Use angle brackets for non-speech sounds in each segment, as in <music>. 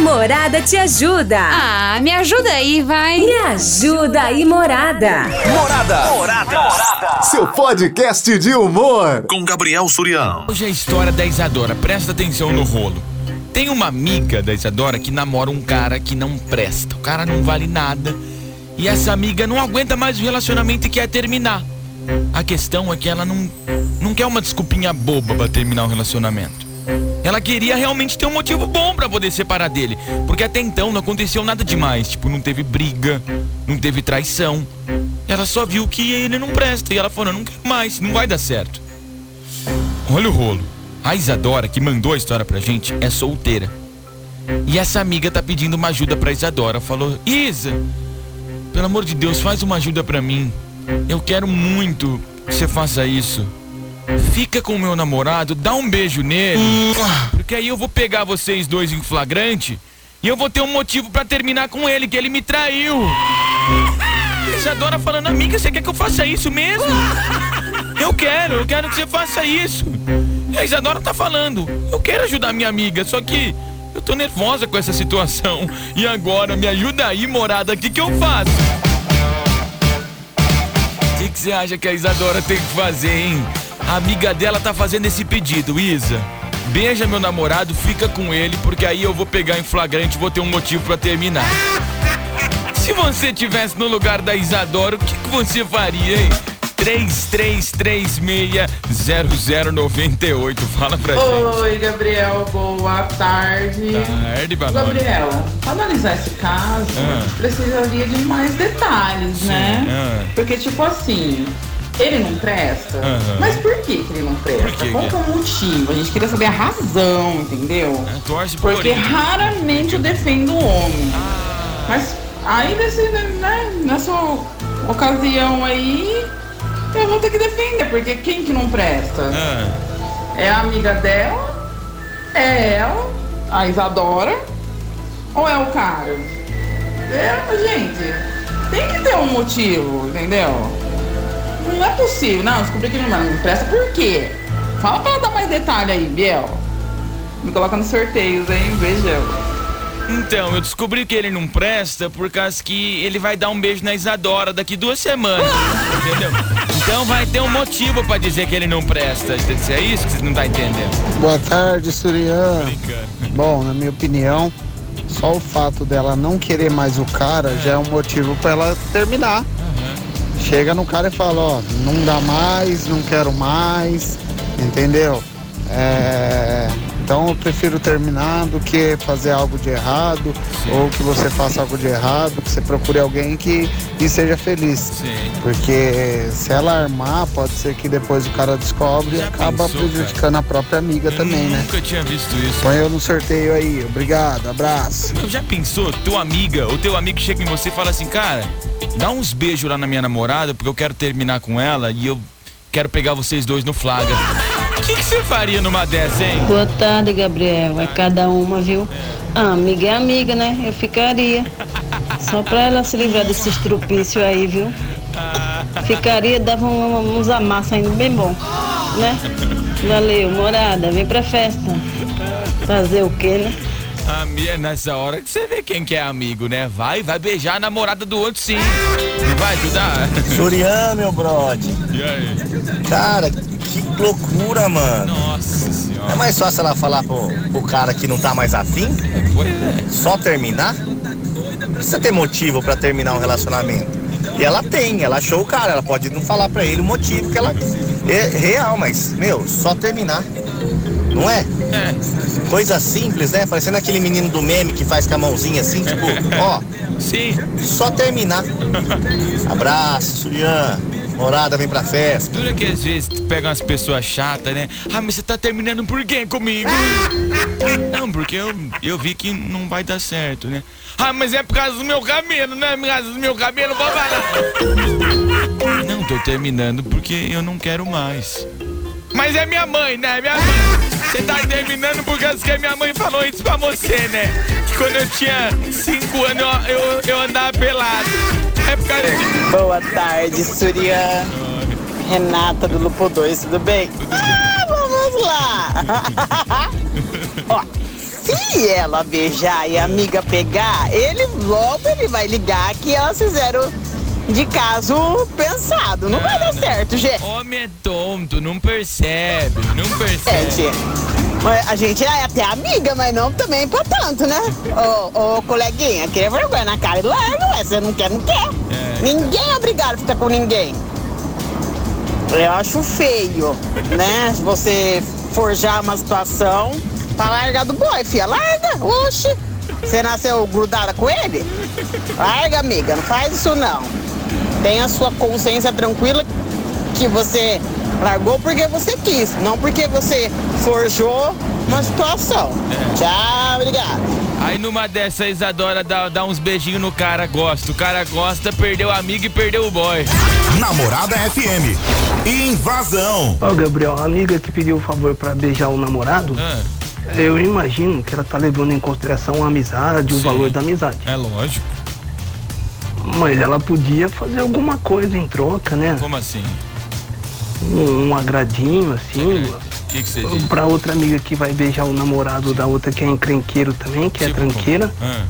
Morada te ajuda. Ah, me ajuda aí, vai. Me ajuda aí, Morada. Morada. Morada. Seu podcast de humor. Com Gabriel Surião. Hoje é a história da Isadora. Presta atenção no rolo. Tem uma amiga da Isadora que namora um cara que não presta. O cara não vale nada. E essa amiga não aguenta mais o relacionamento e quer terminar. A questão é que ela não, não quer uma desculpinha boba pra terminar o relacionamento. Ela queria realmente ter um motivo bom para poder separar dele. Porque até então não aconteceu nada demais. Tipo, não teve briga, não teve traição. Ela só viu que ele não presta. E ela falou: não quero mais, não vai dar certo. Olha o rolo. A Isadora, que mandou a história pra gente, é solteira. E essa amiga tá pedindo uma ajuda pra Isadora. Falou: Isa, pelo amor de Deus, faz uma ajuda pra mim. Eu quero muito que você faça isso. Fica com o meu namorado, dá um beijo nele. Porque aí eu vou pegar vocês dois em flagrante e eu vou ter um motivo pra terminar com ele, que ele me traiu. Isadora falando, amiga, você quer que eu faça isso mesmo? <laughs> Eu quero, eu quero que você faça isso. E a Isadora tá falando, eu quero ajudar minha amiga, só que eu tô nervosa com essa situação. E agora, me ajuda aí, morada, o que, que eu faço? O que, que você acha que a Isadora tem que fazer, hein? A amiga dela tá fazendo esse pedido, Isa. Beija meu namorado, fica com ele, porque aí eu vou pegar em flagrante e vou ter um motivo pra terminar. <laughs> Se você tivesse no lugar da Isadora, o que, que você faria, hein? 33360098. Fala pra gente. Oi, Gabriel, boa tarde. Tarde, Balão. Gabriel, pra analisar esse caso, Ah. precisaria de mais detalhes, né? ah. Porque, tipo assim, ele não presta. Aham. Mas por que, que ele não presta? Por quê, Qual que é o motivo? A gente queria saber a razão, entendeu? É, torce por Porque Corinthians. raramente eu defendo o homem. Ah, Mas aí nesse, né, nessa ocasião aí, eu vou ter que defender, porque quem que não presta? ah. É a amiga dela? É ela? A Isadora? Ou é o cara? É, gente, tem que ter um motivo, entendeu? Não é possível. Não, descobri que não, não presta por quê? Fala pra ela dar mais detalhe aí, Biel. Me coloca nos sorteios, hein? Beijão. Então, eu descobri que ele não presta por causa que ele vai dar um beijo na Isadora daqui duas semanas. <laughs> Entendeu? Então vai ter um motivo pra dizer que ele não presta. É isso que você não tá entendendo. Boa tarde, Surian. Bom, na minha opinião, só o fato dela não querer mais o cara já é um motivo pra ela terminar. Chega no cara e fala, ó, não dá mais, não quero mais, entendeu? É, Então eu prefiro terminar do que fazer algo de errado, ou que você faça algo de errado, que você procure alguém que, que seja feliz. Sim. Porque se ela armar, pode ser que depois o cara descobre e acaba pensou, prejudicando a própria amiga também, né? Nunca tinha visto isso. Põe eu no sorteio aí. Obrigado, abraço. Já pensou, tua amiga ou teu amigo chega em você e fala assim, cara, dá uns beijos lá na minha namorada, porque eu quero terminar com ela e eu quero pegar vocês dois no flagra. O que, você faria numa dessa, hein? Boa tarde, Gabriel. É cada uma, viu? Ah, amiga é amiga, né? Eu ficaria. Só pra ela se livrar desse estrupício aí, viu? Ficaria, dava um- uns amassos ainda bem bom, né? Valeu, morada, vem pra festa. Fazer o quê, né? A minha, nessa hora que você vê quem que é amigo, né? Vai, vai beijar a namorada do outro sim. Não vai ajudar? Surian, meu brother. E aí? Cara, que loucura, mano. Nossa É senhora. mais fácil ela falar pro, pro cara que não tá mais afim, Pois é. só terminar. Não precisa ter motivo pra terminar um relacionamento. E ela tem, ela achou o cara, ela pode não falar pra ele o motivo que ela. É real, mas, meu, só terminar. Não é? É, Coisa simples, né? Parecendo aquele menino do meme que faz com a mãozinha assim, tipo, ó, sim. só terminar. Abraço, Surian. Morada, vem pra festa. Dura que às vezes tu pega umas pessoas chatas, né? Ah, mas você tá terminando por quê comigo? <laughs> Não, porque eu, eu vi que não vai dar certo, né? Ah, mas é por causa do meu cabelo, né? Por causa do meu cabelo, vou falar. Não, tô terminando porque eu não quero mais. Mas é minha mãe, né? Minha mãe. Você tá terminando por causa que minha mãe falou isso pra você, né? Que quando eu tinha 5 anos eu, eu, eu andava pelado. É por causa de. Boa tarde, Surya. Renata do Lupo 2, tudo bem? Ah, vamos lá! <laughs> Ó, se ela beijar e a amiga pegar, ele logo ele vai ligar que elas fizeram de caso pensado. Não vai dar certo, gente. Homem é tonto, não percebe, não É, percebe. Mas A gente é até amiga, mas não também pra tanto, né? Ô, ô coleguinha, que vergonha na cara e larga, ué. Você não quer, não quer. É. Ninguém é obrigado a ficar com ninguém. Eu acho feio, né? Se você forjar uma situação pra largar do boy, filha. Larga, oxe. Você nasceu grudada com ele? Larga, amiga, não faz isso não. Tenha a sua consciência tranquila que você largou porque você quis, não porque você forjou uma situação. Tchau, obrigado. Aí numa dessas, a Isadora dá, dá uns beijinhos no cara, gosta. O cara gosta, perdeu o amigo e perdeu o boy. Namorada FM. Invasão. Ó, Gabriel, a amiga que pediu o favor pra beijar o namorado, Ah, eu imagino que ela tá levando em consideração a amizade, o Sim. valor da amizade. é lógico. Mas ela podia fazer alguma coisa em troca, né? Como assim? Um, um agradinho, assim. O que, que você diz? Pra outra amiga que vai beijar o namorado da outra que é encrenqueiro também, que é Tipo, tranqueira. Ah,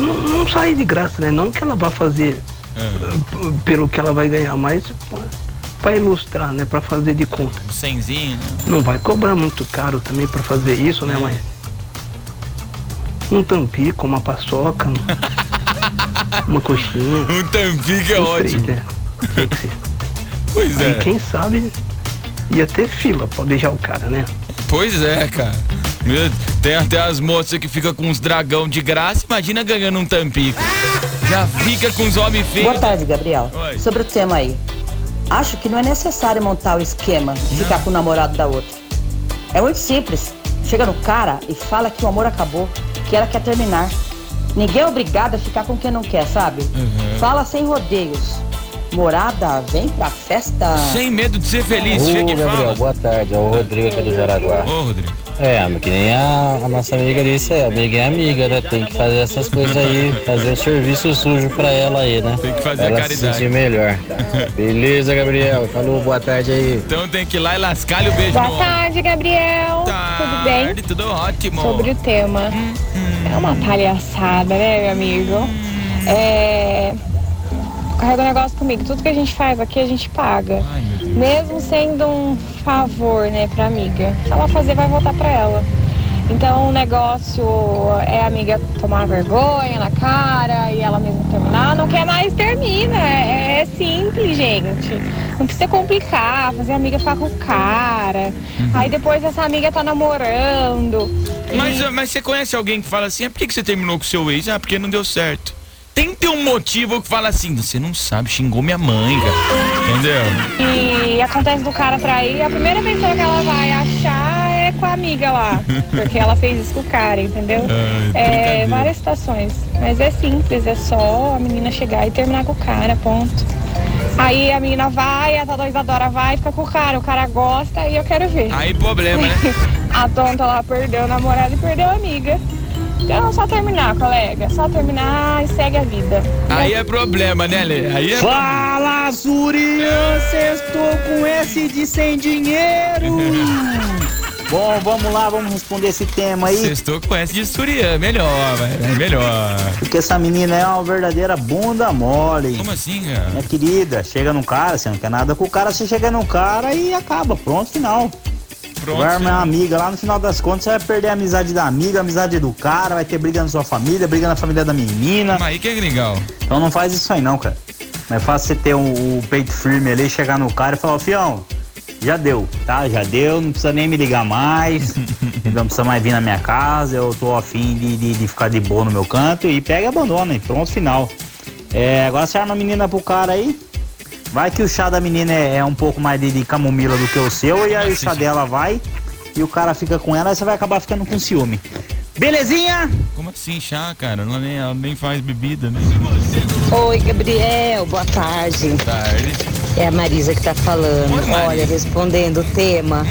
Não, não sair de graça, né? Não que ela vá fazer ah, p- pelo que ela vai ganhar, mas pra ilustrar, né? Pra fazer de conta. um cenzinho, né? Não vai cobrar muito caro também pra fazer isso, né, mãe? Um tampico, uma paçoca, <laughs> uma coxinha. <laughs> Um tampico é ótimo. né? Pois Aí é. quem sabe ia ter fila pra beijar o cara, né? Pois é, cara. Tem até as moças que ficam com uns dragão de graça, imagina ganhando um tampico. Já fica com os homens feios. Boa tarde, Gabriel. Oi. Sobre o tema aí. Acho que não é necessário montar o esquema de ficar com o namorado da outra. É muito simples. Chega no cara e fala que o amor acabou, que ela quer terminar. Ninguém é obrigado a ficar com quem não quer, sabe? Uhum. Fala sem rodeios. Morada, vem pra festa. Sem medo de ser feliz, chega e fala. boa tarde. É o Rodrigo aqui do Jaraguá. Ô, Rodrigo. É, mas que nem a, a nossa amiga disse, é, amiga é amiga, né? Tem que fazer essas coisas aí, fazer o serviço sujo pra ela aí, né? Tem que fazer ela caridade. se sentir melhor. <laughs> Beleza, Gabriel? Falou, boa tarde aí. Então tem que ir lá e lascar-lhe o beijo Boa tarde, Gabriel. Tudo bem? Tarde, Tudo ótimo. Sobre o tema. É uma palhaçada, né, meu amigo? É. Carrega um negócio comigo. Tudo que a gente faz aqui, a gente paga. Mesmo sendo um favor, né, pra amiga. Se ela fazer, vai voltar pra ela. Então o negócio é a amiga tomar vergonha na cara e ela mesma terminar. Não quer mais, termina. É, é simples, gente. Não precisa complicar, fazer a amiga ficar com o cara. Aí depois essa amiga tá namorando. Mas, mas você conhece alguém que fala assim, ah, por que, que você terminou com o seu ex? Ah, porque não deu certo. Tem que ter um motivo que fala assim, você não sabe, xingou minha mãe, cara. Entendeu? E acontece do cara trair, a primeira pessoa que ela vai achar é com a amiga lá. <laughs> Porque ela fez isso com o cara, entendeu? Ai, é, várias situações. Mas é simples, é só a menina chegar e terminar com o cara, ponto. Aí a menina vai, a tal Isadora vai, fica com o cara, o cara gosta e eu quero ver. Aí problema, né? <laughs> a tonta lá perdeu o namorado e perdeu a amiga. Então é só terminar, colega. Só terminar e segue a vida. Aí é problema, né, Lê? Aí é Fala, Zurian, estou com S de sem dinheiro. <laughs> Bom, vamos lá, vamos responder esse tema aí. Sextou com essa de Surian, melhor, velho. É melhor. Porque essa menina é uma verdadeira bunda mole. Como assim, cara? Minha querida, chega no cara, você não quer nada com o cara, você chega no cara e acaba, pronto, final. Pronto. Vai armar uma amiga lá, no final das contas você vai perder a amizade da amiga, a amizade do cara, vai ter briga na sua família, briga na família da menina. Mas aí que é legal. Então não faz isso aí não, cara. Não é fácil você ter o um, peito firme ali, chegar no cara e falar, fião, já deu, tá? Já deu, não precisa nem me ligar mais, <laughs> não precisa mais vir na minha casa, eu tô afim de, de, de ficar de boa no meu canto e pega e abandona, e pronto, final. É, agora você arma a menina pro cara aí, vai que o chá da menina é, é um pouco mais de, de camomila do que o seu, e aí o chá dela vai e o cara fica com ela, aí você vai acabar ficando com ciúme. Belezinha? Como assim, chá, cara? Ela nem, ela nem faz bebida, né? Oi, Gabriel, boa tarde. Boa tarde. É a Marisa que tá falando. Oi. Olha, respondendo o tema.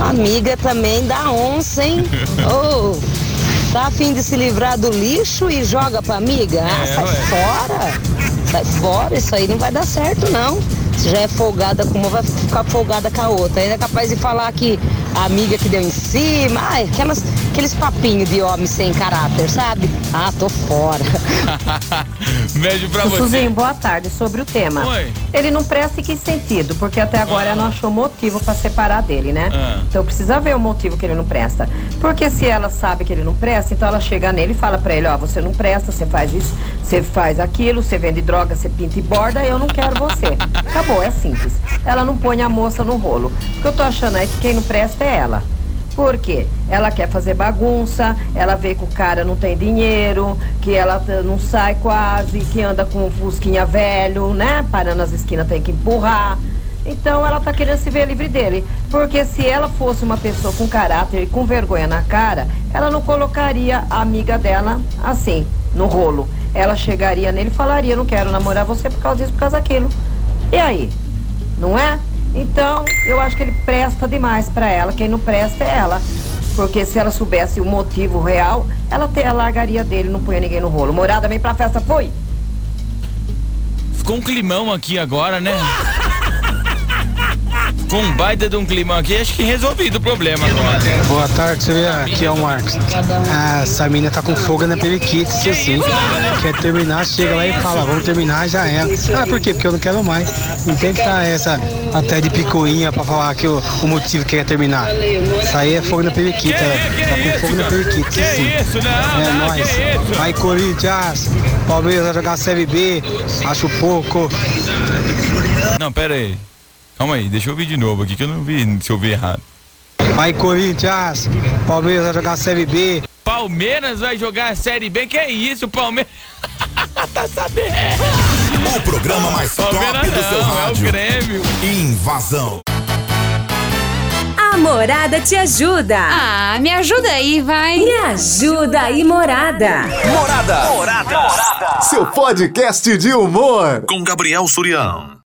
Amiga também dá onça, hein? <laughs> Ô, tá afim de se livrar do lixo e joga pra amiga? Ah, É, sai ué. fora. Sai fora, isso aí não vai dar certo, não. Se já é folgada com uma, vai ficar folgada com a outra. Ainda é capaz de falar que a amiga que deu em cima, ai, aquelas, aqueles papinhos de homem sem caráter, sabe? Ah, tô fora. <laughs> Beijo pra você. Suzinho, boa tarde. Sobre o tema. Oi. Ele não presta em que sentido? Porque até agora ela não achou motivo pra separar dele, né? Ah. Então precisa ver o motivo que ele não presta. Porque se ela sabe que ele não presta, então ela chega nele e fala pra ele, ó, você não presta, você faz isso, você faz aquilo, você vende droga, você pinta e borda, eu não quero você. Acabou, é simples. Ela não põe a moça no rolo. O que eu tô achando é que quem não presta é ela. Por quê? Ela quer fazer bagunça, ela vê que o cara não tem dinheiro, que ela não sai quase, que anda com um fusquinha velho, né? Parando nas esquinas tem que empurrar. Então ela tá querendo se ver livre dele. Porque se ela fosse uma pessoa com caráter e com vergonha na cara, ela não colocaria a amiga dela assim, no rolo. Ela chegaria nele e falaria, não quero namorar você por causa disso, por causa daquilo. E aí? Não é? Então, eu acho que ele presta demais pra ela. Quem não presta é ela. Porque se ela soubesse o motivo real, ela, ela largaria dele, não punha ninguém no rolo. Morada, vem pra festa, foi? Ficou um climão aqui agora, né? Com um baita de um climão aqui, acho que resolvido o problema agora. Boa tarde, Silvia. Aqui é o Marcos. Ah, essa menina tá com fogo na periquite, se assim. Quer terminar, chega lá e fala, vamos terminar, já é. Ah, por quê? Porque eu não quero mais. Não tem que estar essa até de picuinha pra falar que o, o motivo que quer terminar. Isso aí é fogo na periquite, ela tá com fogo na periquite, se sim. É nóis. Vai, Corinthians. Palmeiras vai jogar Série B. Acho pouco. Não, pera aí. Calma aí, deixa eu ouvir de novo aqui que eu não vi se eu vi errado. Vai, Corinthians. Palmeiras vai jogar Série B. Palmeiras vai jogar a Série B? Que é isso, Palmeiras? <laughs> tá sabendo? O programa mais Palmeiras top do seu não, é o rádio. Grêmio. Invasão. A Morada te ajuda. Ah, me ajuda aí, vai. Me ajuda aí, Morada. Morada. Morada. Seu podcast de humor. Com Gabriel Surião.